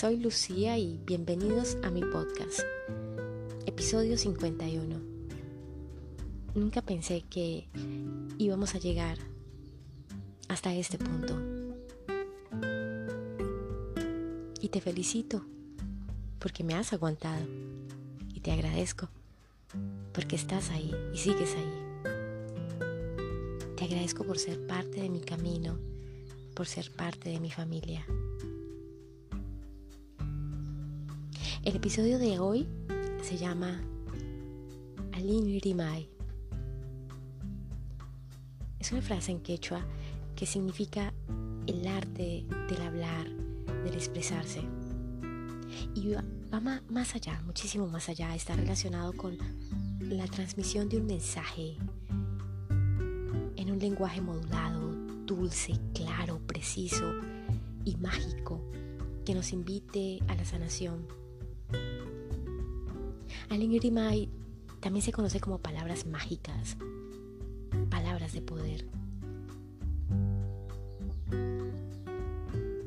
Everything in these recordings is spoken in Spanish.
soy Lucía y bienvenidos a mi podcast, episodio 51. Nunca pensé que íbamos a llegar hasta este punto. Y te felicito porque me has aguantado y te agradezco porque estás ahí y sigues ahí. Te agradezco por ser parte de mi camino, por ser parte de mi familia. El episodio de hoy se llama Alin. Es una frase en quechua que significa el arte del hablar, del expresarse. Y va, más allá, muchísimo más allá, está relacionado con la transmisión de un mensaje en un lenguaje modulado, dulce, claro, preciso y mágico que nos invite a la sanación Rimai también se conoce como palabras mágicas, palabras de poder.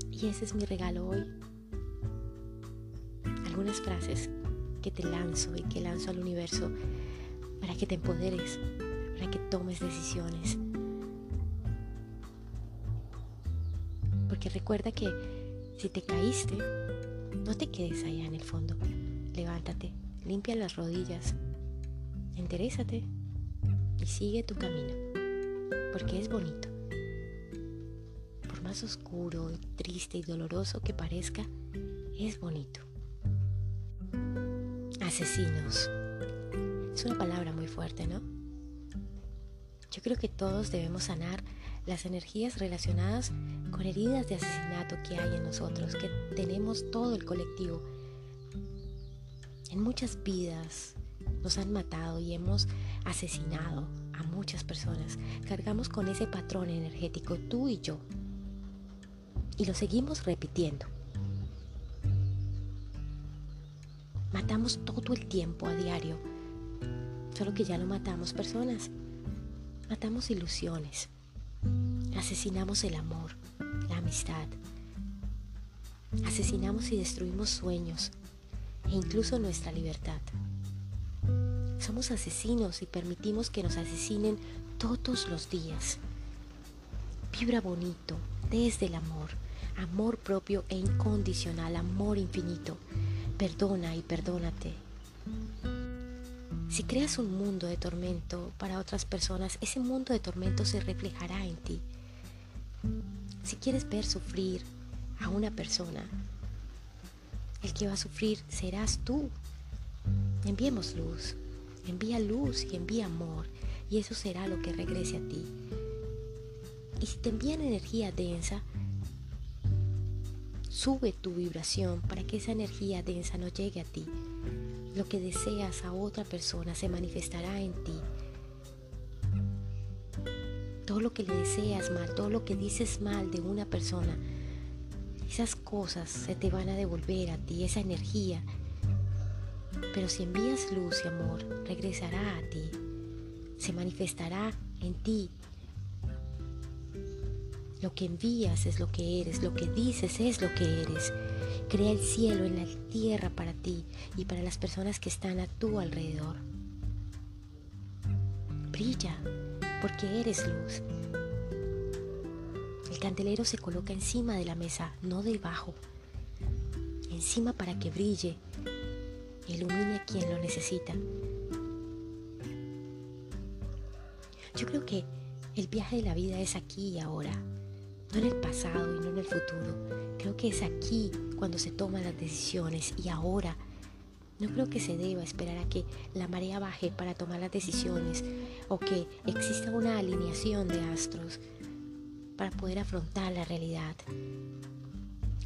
Y ese es mi regalo hoy. Algunas frases que te lanzo y que lanzo al universo para que te empoderes, para que tomes decisiones. Porque recuerda que si te caíste, no te quedes allá en el fondo. Levántate, limpia las rodillas, enterésate y sigue tu camino, porque es bonito. Por más oscuro, triste y doloroso que parezca, es bonito. Asesinos. Es una palabra muy fuerte, ¿no? Yo creo que todos debemos sanar las energías relacionadas con heridas de asesinato que hay en nosotros, que tenemos todo el colectivo en muchas vidas nos han matado y hemos asesinado a muchas personas. Cargamos con ese patrón energético, tú y yo. Y lo seguimos repitiendo. Matamos todo el tiempo a diario. Solo que ya no matamos personas. Matamos ilusiones. Asesinamos el amor, la amistad. Asesinamos y destruimos sueños, e incluso nuestra libertad. Somos asesinos y permitimos que nos asesinen todos los días. Vibra bonito desde el amor, amor propio e incondicional, amor infinito. Perdona y perdónate. Si creas un mundo de tormento para otras personas, ese mundo de tormento se reflejará en ti. Si quieres ver sufrir a una persona, el que va a sufrir serás tú. Enviemos luz, envía luz y envía amor, y eso será lo que regrese a ti. Y si te envían energía densa, sube tu vibración para que esa energía densa no llegue a ti. Lo que deseas a otra persona se manifestará en ti. Todo lo que le deseas mal, todo lo que dices mal de una persona, esas cosas se te van a devolver a ti, esa energía. Pero si envías luz y amor, regresará a ti, se manifestará en ti. Lo que envías es lo que eres, lo que dices es lo que eres. Crea el cielo en la tierra para ti y para las personas que están a tu alrededor. Brilla, porque eres luz candelero se coloca encima de la mesa, no debajo. Encima para que brille ilumine a quien lo necesita. Yo creo que el viaje de la vida es aquí y ahora, no en el pasado y no en el futuro. Creo que es aquí cuando se toman las decisiones y ahora. No creo que se deba esperar a que la marea baje para tomar las decisiones o que exista una alineación de astros para poder afrontar la realidad.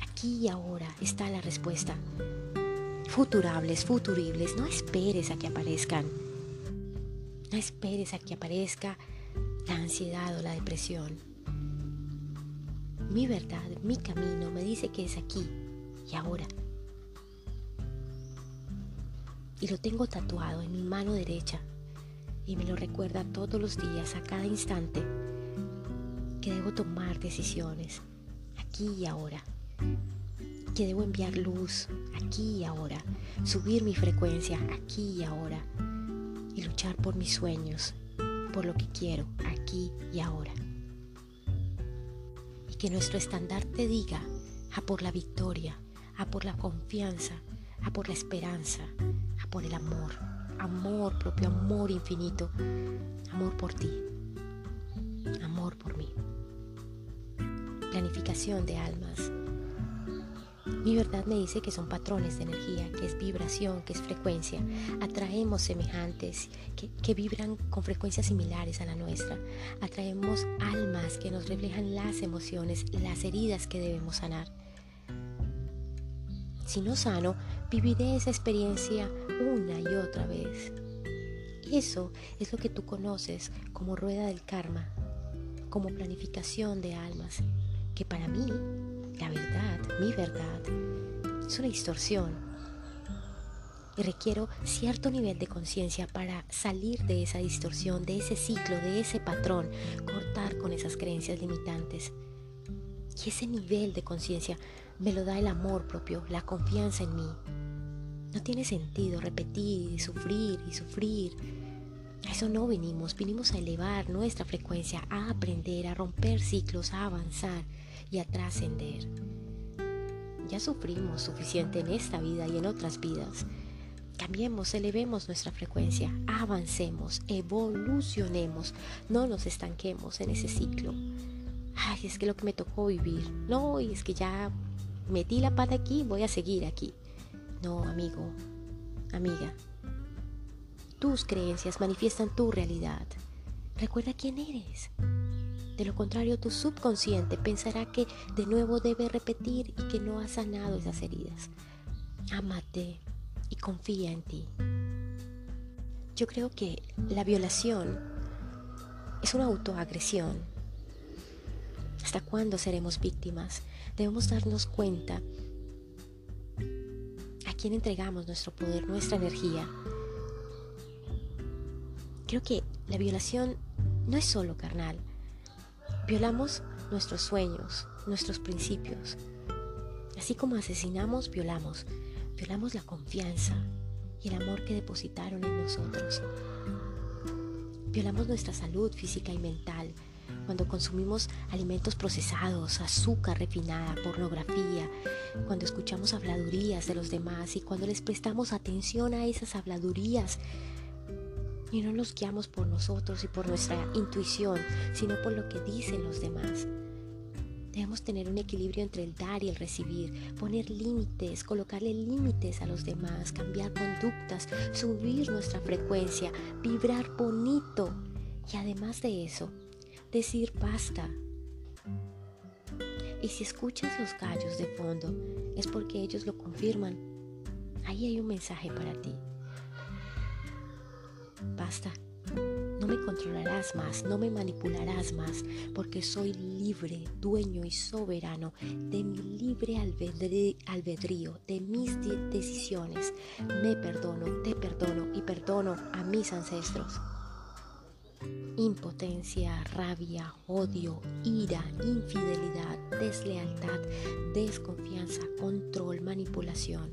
Aquí y ahora está la respuesta. Futurables, futuribles, no esperes a que aparezcan. No esperes a que aparezca la ansiedad o la depresión. Mi verdad, mi camino me dice que es aquí y ahora. Y lo tengo tatuado en mi mano derecha y me lo recuerda todos los días, a cada instante debo tomar decisiones aquí y ahora. que debo enviar luz aquí y ahora, subir mi frecuencia aquí y ahora y luchar por mis sueños, por lo que quiero aquí y ahora. Y que nuestro estandarte diga a por la victoria, a por la confianza, a por la esperanza, a por el amor, amor propio, amor infinito, amor por ti, amor por. Planificación de almas mi verdad me dice que son patrones de energía, que es vibración, que es frecuencia. Atraemos semejantes que, vibran con frecuencias similares a la nuestra. Atraemos almas que nos reflejan las emociones, las heridas que debemos sanar. Si no sano, viviré esa experiencia una y otra vez. Eso es lo que tú conoces como rueda del karma, como planificación de almas, que para mí la verdad, mi verdad, es una distorsión. Y requiero cierto nivel de conciencia para salir de esa distorsión, de ese ciclo, de ese patrón, cortar con esas creencias limitantes. Y ese nivel de conciencia me lo da el amor propio, la confianza en mí. No tiene sentido repetir y sufrir y sufrir. A eso no vinimos, vinimos a elevar nuestra frecuencia, a aprender, a romper ciclos, a avanzar y a trascender. Ya sufrimos suficiente en esta vida y en otras vidas. Cambiemos, elevemos nuestra frecuencia, avancemos, evolucionemos, no nos estanquemos en ese ciclo. Ay, es que lo que me tocó vivir. No, y es que ya metí la pata aquí, voy a seguir aquí. No, amigo, amiga. Tus creencias manifiestan tu realidad. Recuerda quién eres. De lo contrario, tu subconsciente pensará que de nuevo debe repetir y que no ha sanado esas heridas. Ámate y confía en ti. Yo creo que la violación es una autoagresión. ¿Hasta cuándo seremos víctimas? Debemos darnos cuenta a quién entregamos nuestro poder, nuestra energía. Creo que la violación no es solo carnal, Violamos nuestros sueños, nuestros principios. Así como asesinamos, violamos. Violamos la confianza y el amor que depositaron en nosotros. Violamos nuestra salud física y mental cuando consumimos alimentos procesados, azúcar refinada, pornografía, cuando escuchamos habladurías de los demás y cuando les prestamos atención a esas habladurías y no nos guiamos por nosotros y por nuestra intuición, sino por lo que dicen los demás. Debemos tener un equilibrio entre el dar y el recibir, poner límites, colocarle límites a los demás, cambiar conductas, subir nuestra frecuencia, vibrar bonito y además de eso, decir basta. Y si escuchas los gallos de fondo, es porque ellos lo confirman. Ahí hay un mensaje para ti. Basta. No me controlarás más, no me manipularás más, porque soy libre, dueño y soberano de mi libre albedrío, de mis decisiones. Me perdono, te perdono y perdono a mis ancestros. Impotencia, rabia, odio, ira, infidelidad, deslealtad, desconfianza, control, manipulación.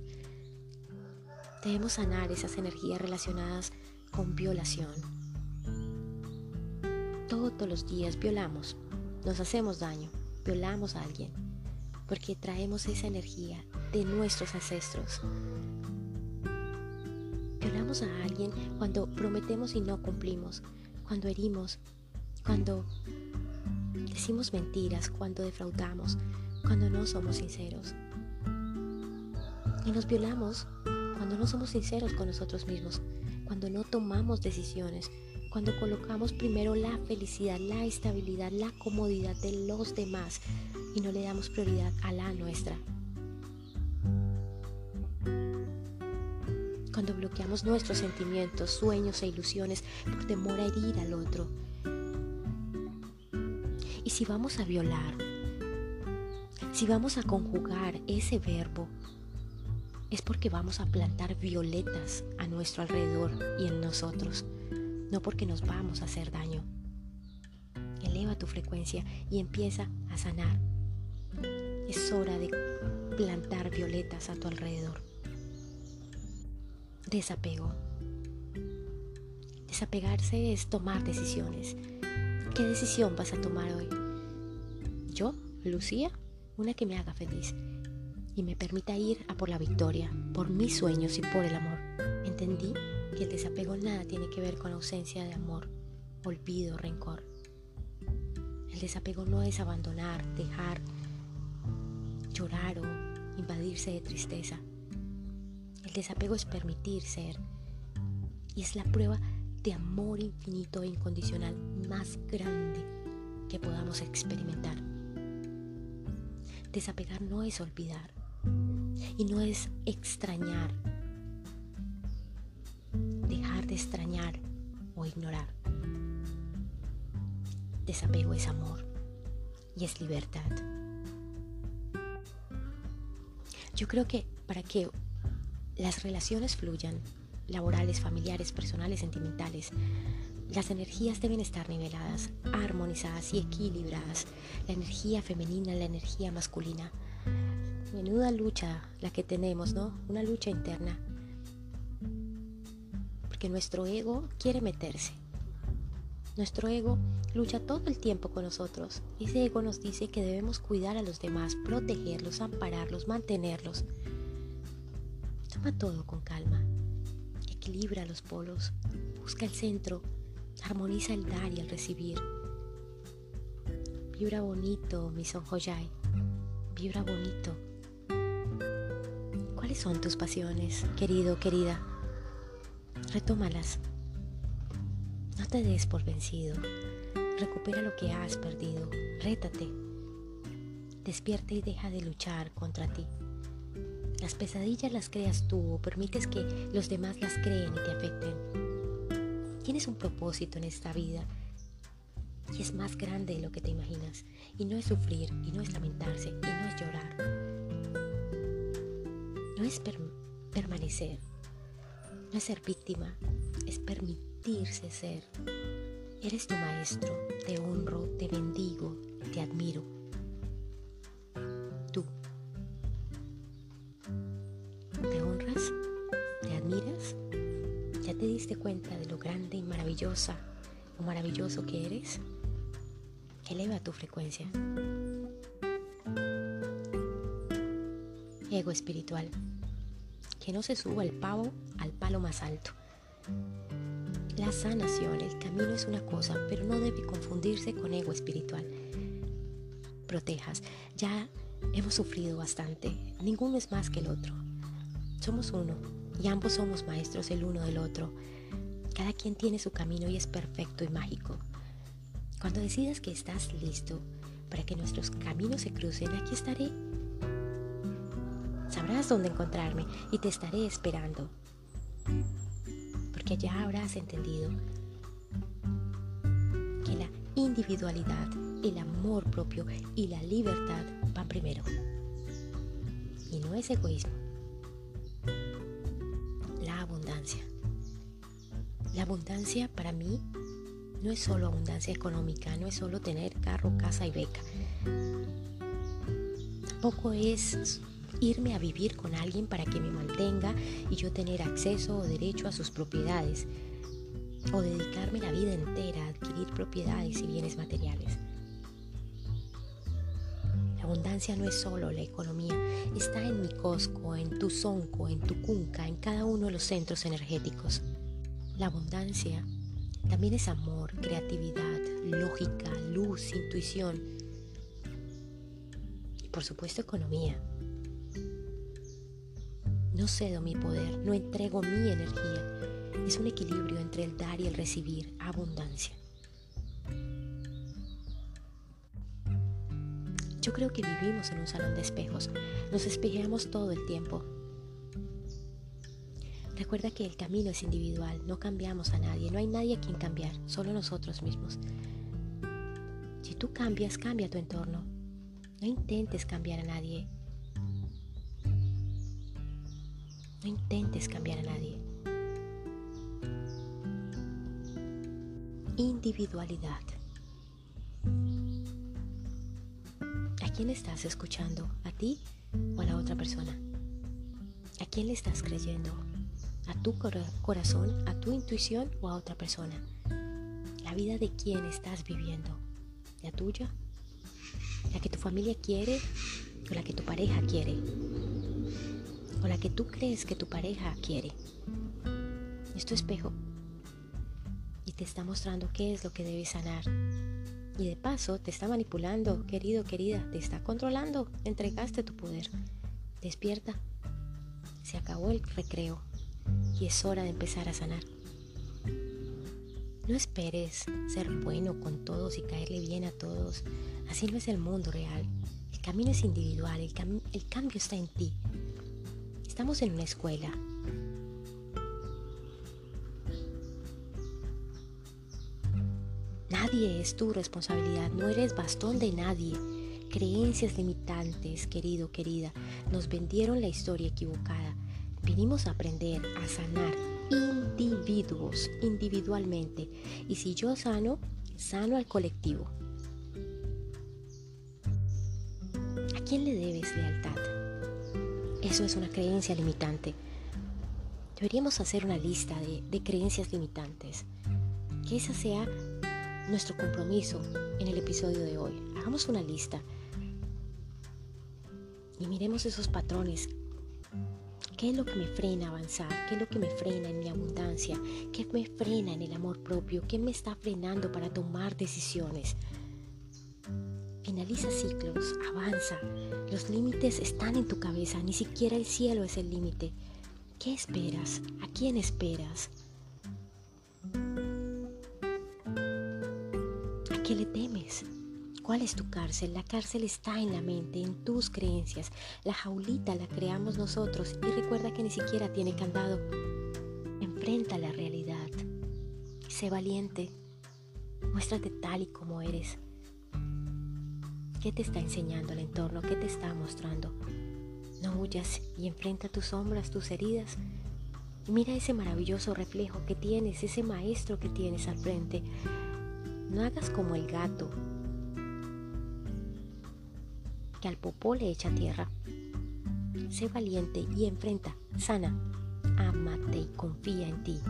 Debemos sanar esas energías relacionadas con violación. Todos los días violamos, nos hacemos daño, violamos a alguien, porque traemos esa energía de nuestros ancestros. Violamos a alguien cuando prometemos y no cumplimos, cuando herimos, cuando decimos mentiras, cuando defraudamos, cuando no somos sinceros. Y nos violamos cuando no somos sinceros con nosotros mismos, cuando no tomamos decisiones, cuando colocamos primero la felicidad, la estabilidad, la comodidad de los demás y no le damos prioridad a la nuestra. Cuando bloqueamos nuestros sentimientos, sueños e ilusiones por temor a herir al otro. Y si vamos a violar, si vamos a conjugar ese verbo es porque vamos a plantar violetas a nuestro alrededor y en nosotros, no porque nos vamos a hacer daño. Eleva tu frecuencia y empieza a sanar. Es hora de plantar violetas a tu alrededor. Desapego. Desapegarse es tomar decisiones. ¿Qué decisión vas a tomar hoy? Yo, Lucía, una que me haga feliz y me permita ir a por la victoria, por mis sueños y por el amor. Entendí que el desapego nada tiene que ver con ausencia de amor, olvido, rencor. El desapego no es abandonar, dejar, llorar o invadirse de tristeza. El desapego es permitir ser y es la prueba de amor infinito e incondicional más grande que podamos experimentar. Desapegar no es olvidar y no es extrañar, dejar de extrañar o ignorar. Desapego es amor y es libertad. Yo creo que para que las relaciones fluyan, laborales, familiares, personales, sentimentales, las energías deben estar niveladas, armonizadas y equilibradas. La energía femenina, la energía masculina. Menuda lucha la que tenemos, ¿no? Una lucha interna. Porque nuestro ego quiere meterse. Nuestro ego lucha todo el tiempo con nosotros. Ese ego nos dice que debemos cuidar a los demás, protegerlos, ampararlos, mantenerlos. Toma todo con calma. Equilibra los polos. Busca el centro. Armoniza el dar y el recibir. Vibra bonito, mi son Joyai. Vibra bonito. ¿Cuáles son tus pasiones, querido, querida? Retómalas. No te des por vencido. Recupera lo que has perdido. Rétate. Despierta y deja de luchar contra ti. Las pesadillas las creas tú o permites que los demás las creen y te afecten. Tienes un propósito en esta vida y es más grande de lo que te imaginas. Y no es sufrir, y no es lamentarse, y no es llorar. No es permanecer, no es ser víctima, es permitirse ser. Eres tu maestro, te honro, te bendigo, te admiro. Tú. ¿Te honras? ¿Te admiras? ¿Ya te diste cuenta de lo grande y maravillosa o maravilloso que eres? Eleva tu frecuencia. Ego espiritual. Que no se suba el pavo al palo más alto. La sanación, el camino es una cosa, pero no debe confundirse con ego espiritual. Protejas. Ya hemos sufrido bastante. Ninguno es más que el otro. Somos uno y ambos somos maestros el uno del otro. Cada quien tiene su camino y es perfecto y mágico. Cuando decidas que estás listo para que nuestros caminos se crucen, aquí estaré. Sabrás dónde encontrarme y te estaré esperando. Porque ya habrás entendido que la individualidad, el amor propio y la libertad van primero. Y no es egoísmo. La abundancia. La abundancia para mí no es solo abundancia económica, no es solo tener carro, casa y beca. Tampoco es irme a vivir con alguien para que me mantenga y yo tener acceso o derecho a sus propiedades. O dedicarme la vida entera a adquirir propiedades y bienes materiales. La abundancia no es solo la economía, está en mi Cosco, en tu Zonco, en tu Cunca, en cada uno de los centros energéticos. La abundancia también es amor, creatividad, lógica, luz, intuición y por supuesto economía. No cedo mi poder, no entrego mi energía. Es un equilibrio entre el dar y el recibir, abundancia. Yo creo que vivimos en un salón de espejos. Nos espejeamos todo el tiempo. Recuerda que el camino es individual, no cambiamos a nadie, no hay nadie a quien cambiar, solo nosotros mismos. Si tú cambias, cambia tu entorno. No intentes cambiar a nadie. No intentes cambiar a nadie. Individualidad. Hay quién estás escuchando? ¿A ti o a la otra persona? ¿A quién le estás creyendo? ¿A tu corazón, a tu intuición o a otra persona? ¿La vida de quién estás viviendo? ¿La tuya? ¿La que tu familia quiere o la que tu pareja quiere? ¿O la que tú crees que tu pareja quiere? Es espejo y te está mostrando qué es lo que debes sanar y de paso te está manipulando, querido, querida, te está controlando, entregaste tu poder. Despierta. Se acabó el recreo y es hora de empezar a sanar. No esperes ser bueno con todos y caerle bien a todos. Así no es el mundo real. El camino es individual, el, el cambio está en ti. Estamos en una escuela, Nadie es tu responsabilidad, no eres bastón de nadie. Creencias limitantes, querido, querida, nos vendieron la historia equivocada. Vinimos a aprender a sanar individuos, individualmente. Y si yo sano, sano al colectivo. ¿A quién le debes lealtad? Eso es una creencia limitante. Deberíamos hacer una lista de, creencias limitantes. Que esa sea nuestro compromiso en el episodio de hoy. Hagamos una lista y miremos esos patrones. ¿Qué es lo que me frena a avanzar? ¿Qué es lo que me frena en mi abundancia? ¿Qué me frena en el amor propio? ¿Qué me está frenando para tomar decisiones? Finaliza ciclos, avanza. Los límites están en tu cabeza, ni siquiera el cielo es el límite. ¿Qué esperas? ¿A quién esperas? qué le temes? ¿Cuál es tu cárcel? La cárcel está en la mente, en tus creencias. La jaulita la creamos nosotros y recuerda que ni siquiera tiene candado. Enfrenta la realidad. Sé valiente. Muéstrate tal y como eres. ¿Qué te está enseñando el entorno? ¿Qué te está mostrando? No huyas y enfrenta tus sombras, tus heridas. Mira ese maravilloso reflejo que tienes, ese maestro que tienes al frente. No hagas como el gato que al popó le echa tierra. Sé valiente y enfrenta, sana, amate y confía en ti.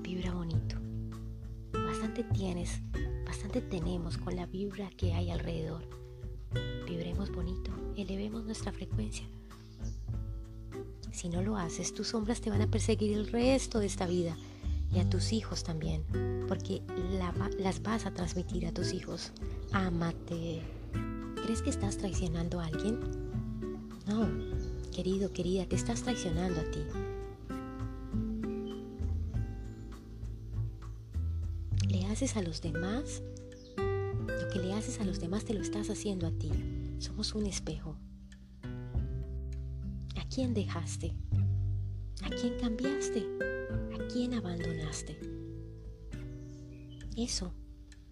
Vibra bonito. Bastante tienes, bastante tenemos con la vibra que hay alrededor. Vibremos bonito, elevemos nuestra frecuencia. Si no lo haces, tus sombras te van a perseguir el resto de esta vida y a tus hijos también, porque las vas a transmitir a tus hijos. Ámate. ¿Crees que estás traicionando a alguien? No, querido, querida, te estás traicionando a ti. Le haces a los demás que le haces a los demás te lo estás haciendo a ti. Somos un espejo. ¿A quién dejaste? ¿A quién cambiaste? quién abandonaste. Eso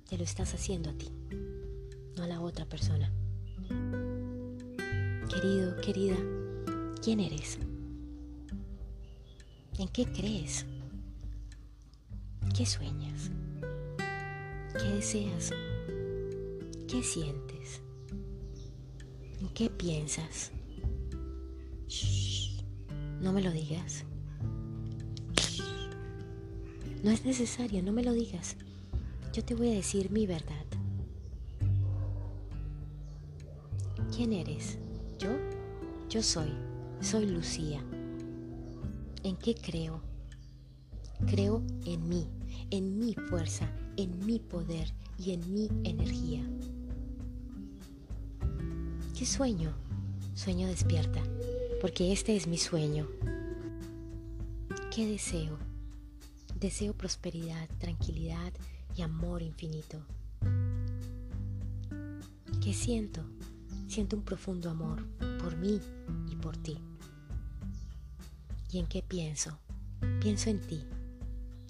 te lo estás haciendo a ti, no a la otra persona. Querido, querida, ¿quién eres? ¿En qué crees? ¿Qué sueñas? ¿Qué deseas? ¿Qué sientes? ¿En qué piensas? Shh, no me lo digas. No es necesario, no me lo digas. Yo te voy a decir mi verdad. ¿Quién eres? ¿Yo? Yo soy. Soy Lucía. ¿En qué creo? Creo en mí, en mi fuerza, en mi poder y en mi energía. ¿Qué sueño? Sueño despierta, porque este es mi sueño. ¿Qué deseo? Deseo prosperidad, tranquilidad y amor infinito. ¿Qué siento? Siento un profundo amor por mí y por ti. ¿Y en qué pienso? Pienso en ti,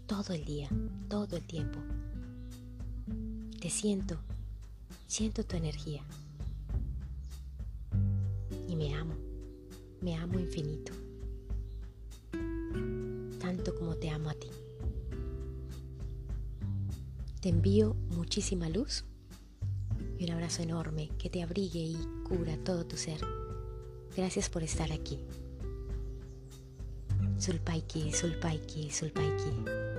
todo el día, todo el tiempo. Te siento, siento tu energía. Me amo, me amo infinito, tanto como te amo a ti. Te envío muchísima luz y un abrazo enorme que te abrigue y cura todo tu ser. Gracias por estar aquí. Sulpaiki, Sulpaiki, Sulpaiki.